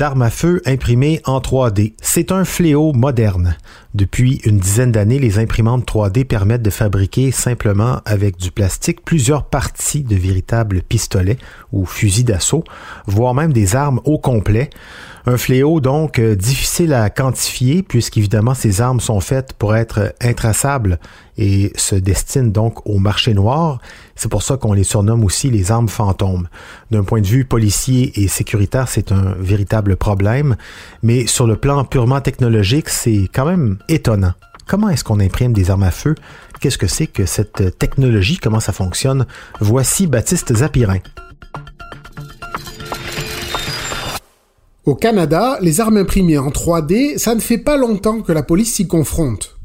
d'armes à feu imprimées en 3D. C'est un fléau moderne. Depuis une dizaine d'années, les imprimantes 3D permettent de fabriquer simplement avec du plastique plusieurs parties de véritables pistolets ou fusils d'assaut, voire même des armes au complet. Un fléau donc euh, difficile à quantifier puisqu'évidemment ces armes sont faites pour être intraçables et se destinent donc au marché noir. C'est pour ça qu'on les surnomme aussi les armes fantômes. D'un point de vue policier et sécuritaire, c'est un véritable problème, mais sur le plan purement technologique, c'est quand même étonnant. Comment est-ce qu'on imprime des armes à feu? Qu'est-ce que c'est que cette technologie? Comment ça fonctionne? Voici Baptiste Zapirin. Au Canada, les armes imprimées en 3D, ça ne fait pas longtemps que la police s'y confronte.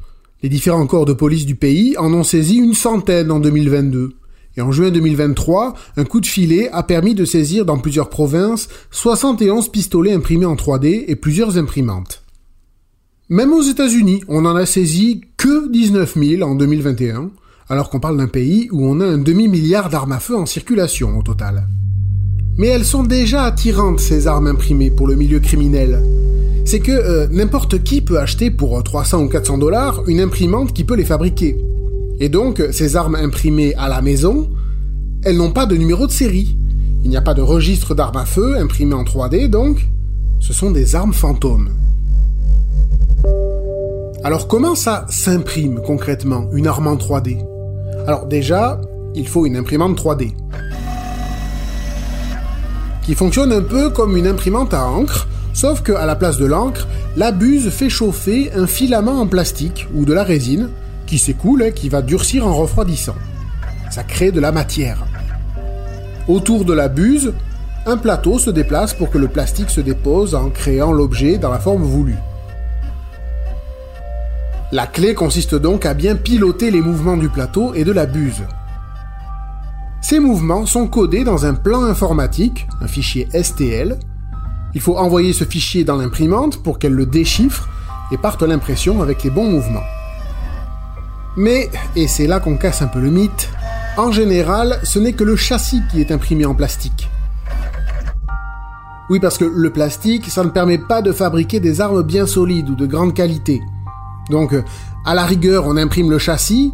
Les différents corps de police du pays en ont saisi une centaine en 2022. Et en juin 2023, un coup de filet a permis de saisir dans plusieurs provinces 71 pistolets imprimés en 3D et plusieurs imprimantes. Même aux États-Unis, on n'en a saisi que 19 000 en 2021, alors qu'on parle d'un pays où on a un demi-milliard d'armes à feu en circulation au total. Mais elles sont déjà attirantes, ces armes imprimées, pour le milieu criminel. C'est que euh, n'importe qui peut acheter pour 300 ou 400 dollars une imprimante qui peut les fabriquer. Et donc, ces armes imprimées à la maison, elles n'ont pas de numéro de série. Il n'y a pas de registre d'armes à feu imprimé en 3D, donc ce sont des armes fantômes. Alors comment ça s'imprime concrètement, une arme en 3D Alors déjà, il faut une imprimante 3D qui fonctionne un peu comme une imprimante à encre, sauf qu'à la place de l'encre, la buse fait chauffer un filament en plastique ou de la résine qui s'écoule et qui va durcir en refroidissant. Ça crée de la matière. Autour de la buse, un plateau se déplace pour que le plastique se dépose en créant l'objet dans la forme voulue. La clé consiste donc à bien piloter les mouvements du plateau et de la buse. Ces mouvements sont codés dans un plan informatique, un fichier STL. Il faut envoyer ce fichier dans l'imprimante pour qu'elle le déchiffre et parte l'impression avec les bons mouvements. Mais, et c'est là qu'on casse un peu le mythe, en général, ce n'est que le châssis qui est imprimé en plastique. Oui, parce que le plastique, ça ne permet pas de fabriquer des armes bien solides ou de grande qualité. Donc, à la rigueur, on imprime le châssis,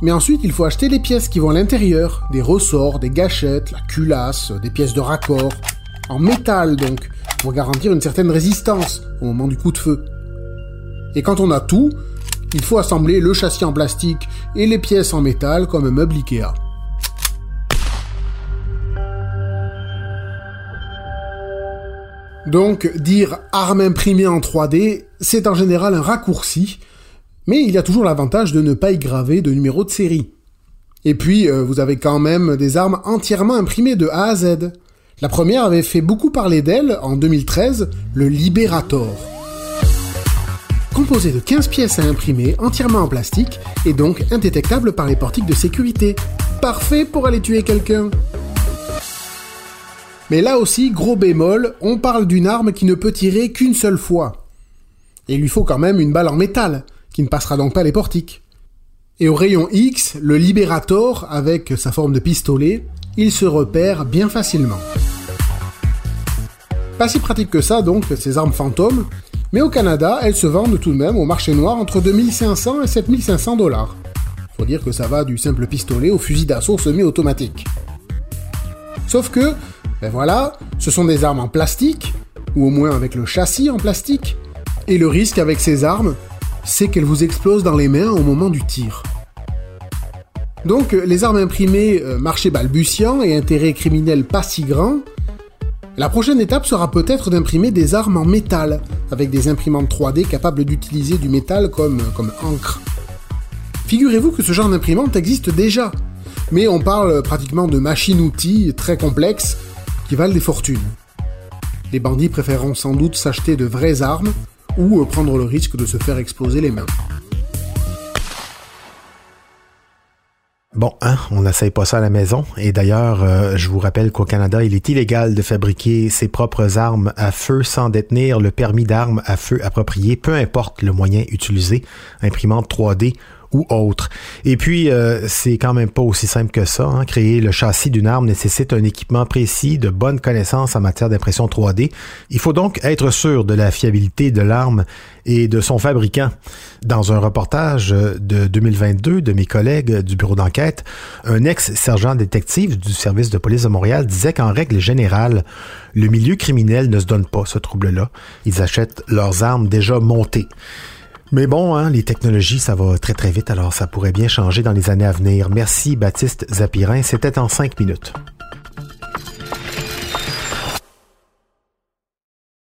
mais ensuite, il faut acheter les pièces qui vont à l'intérieur, des ressorts, des gâchettes, la culasse, des pièces de raccord, en métal donc, pour garantir une certaine résistance au moment du coup de feu. Et quand on a tout, il faut assembler le châssis en plastique et les pièces en métal comme un meuble Ikea. Donc, dire arme imprimée en 3D, c'est en général un raccourci, mais il y a toujours l'avantage de ne pas y graver de numéro de série. Et puis, euh, vous avez quand même des armes entièrement imprimées de A à Z. La première avait fait beaucoup parler d'elle en 2013, le Liberator. Composé de 15 pièces à imprimer, entièrement en plastique, et donc indétectable par les portiques de sécurité. Parfait pour aller tuer quelqu'un. Mais là aussi, gros bémol, on parle d'une arme qui ne peut tirer qu'une seule fois. Il lui faut quand même une balle en métal, qui ne passera donc pas les portiques. Et au rayon X, le Liberator, avec sa forme de pistolet, il se repère bien facilement. Pas si pratique que ça donc, ces armes fantômes, mais au Canada, elles se vendent tout de même au marché noir entre 2500 et 7500 dollars. Faut dire que ça va du simple pistolet au fusil d'assaut semi-automatique. Sauf que, ben voilà, ce sont des armes en plastique, ou au moins avec le châssis en plastique, et le risque avec ces armes, c'est qu'elles vous explosent dans les mains au moment du tir. Donc les armes imprimées, euh, marché balbutiant et intérêt criminel pas si grand, la prochaine étape sera peut-être d'imprimer des armes en métal, avec des imprimantes 3D capables d'utiliser du métal comme, comme encre. Figurez-vous que ce genre d'imprimante existe déjà, mais on parle pratiquement de machines-outils très complexes qui valent des fortunes. Les bandits préféreront sans doute s'acheter de vraies armes ou prendre le risque de se faire exploser les mains. Bon, hein, on n'essaye pas ça à la maison. Et d'ailleurs, euh, je vous rappelle qu'au Canada, il est illégal de fabriquer ses propres armes à feu sans détenir le permis d'armes à feu approprié, peu importe le moyen utilisé, imprimante 3D ou autre. Et puis, euh, c'est quand même pas aussi simple que ça. Hein. Créer le châssis d'une arme nécessite un équipement précis, de bonnes connaissances en matière d'impression 3D. Il faut donc être sûr de la fiabilité de l'arme et de son fabricant. Dans un reportage de 2022 de mes collègues du bureau d'enquête, un ex-sergent détective du service de police de Montréal disait qu'en règle générale, le milieu criminel ne se donne pas ce trouble-là. Ils achètent leurs armes déjà montées. Mais bon, hein, les technologies, ça va très très vite, alors ça pourrait bien changer dans les années à venir. Merci Baptiste Zapirin, c'était en cinq minutes.